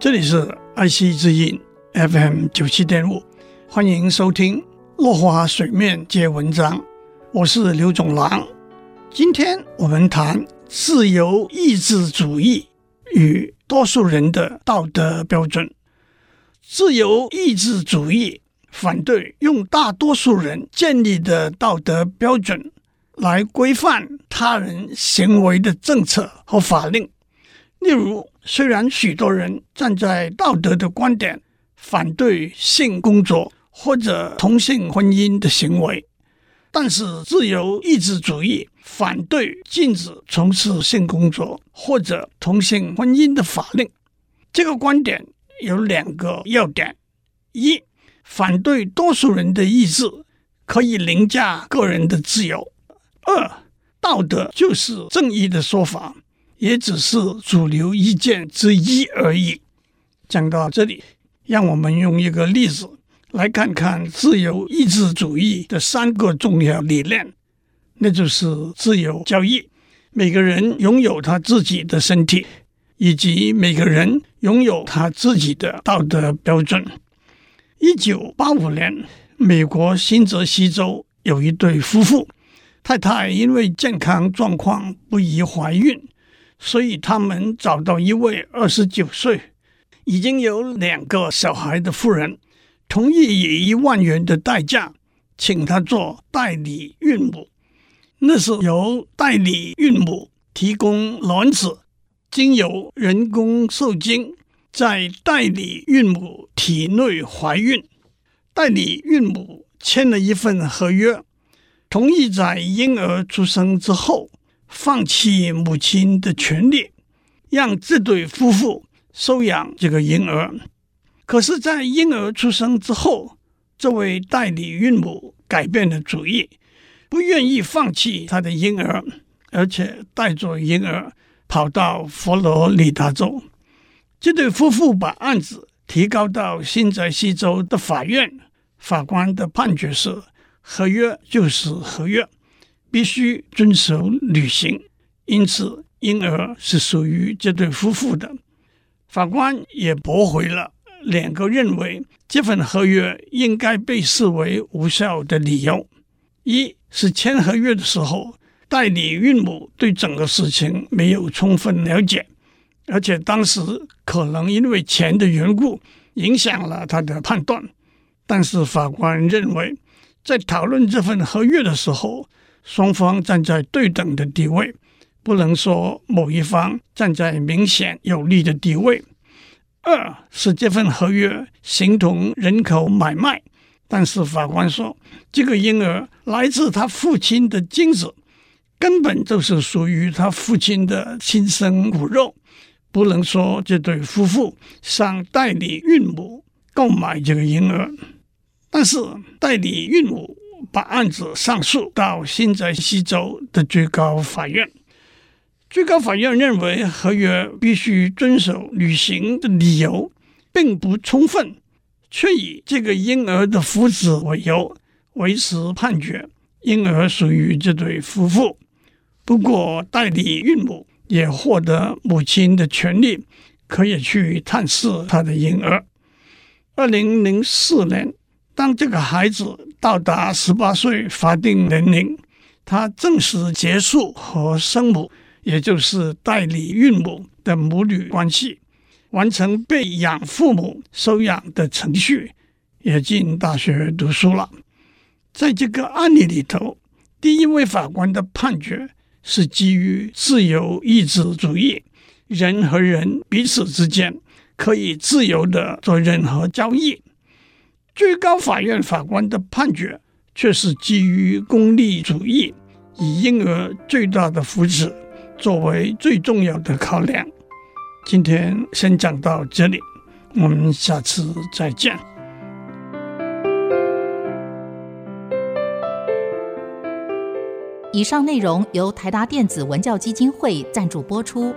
这里是爱惜之音 FM 九七点五，欢迎收听《落花水面皆文章》，我是刘总郎。今天我们谈自由意志主义与多数人的道德标准。自由意志主义反对用大多数人建立的道德标准来规范他人行为的政策和法令。例如，虽然许多人站在道德的观点反对性工作或者同性婚姻的行为，但是自由意志主义反对禁止从事性工作或者同性婚姻的法令。这个观点有两个要点：一，反对多数人的意志可以凌驾个人的自由；二，道德就是正义的说法。也只是主流意见之一而已。讲到这里，让我们用一个例子来看看自由意志主义的三个重要理念，那就是自由交易，每个人拥有他自己的身体，以及每个人拥有他自己的道德标准。一九八五年，美国新泽西州有一对夫妇，太太因为健康状况不宜怀孕。所以，他们找到一位二十九岁、已经有两个小孩的妇人，同意以一万元的代价请她做代理孕母。那是由代理孕母提供卵子，经由人工受精，在代理孕母体内怀孕。代理孕母签了一份合约，同意在婴儿出生之后。放弃母亲的权利，让这对夫妇收养这个婴儿。可是，在婴儿出生之后，这位代理孕母改变了主意，不愿意放弃她的婴儿，而且带着婴儿跑到佛罗里达州。这对夫妇把案子提高到新泽西州的法院，法官的判决是：合约就是合约。必须遵守履行，因此婴儿是属于这对夫妇的。法官也驳回了两个认为这份合约应该被视为无效的理由：一是签合约的时候，代理孕母对整个事情没有充分了解，而且当时可能因为钱的缘故影响了他的判断。但是法官认为，在讨论这份合约的时候，双方站在对等的地位，不能说某一方站在明显有利的地位。二是这份合约形同人口买卖，但是法官说，这个婴儿来自他父亲的精子，根本就是属于他父亲的亲生骨肉，不能说这对夫妇向代理孕母购买这个婴儿。但是代理孕母。把案子上诉到新泽西州的最高法院，最高法院认为合约必须遵守履行的理由并不充分，却以这个婴儿的福祉为由维持判决，婴儿属于这对夫妇。不过，代理孕母也获得母亲的权利，可以去探视她的婴儿。二零零四年。当这个孩子到达十八岁法定年龄，他正式结束和生母，也就是代理孕母的母女关系，完成被养父母收养的程序，也进大学读书了。在这个案例里头，第一位法官的判决是基于自由意志主义，人和人彼此之间可以自由地做任何交易。最高法院法官的判决却是基于功利主义，以婴儿最大的福祉作为最重要的考量。今天先讲到这里，我们下次再见。以上内容由台达电子文教基金会赞助播出。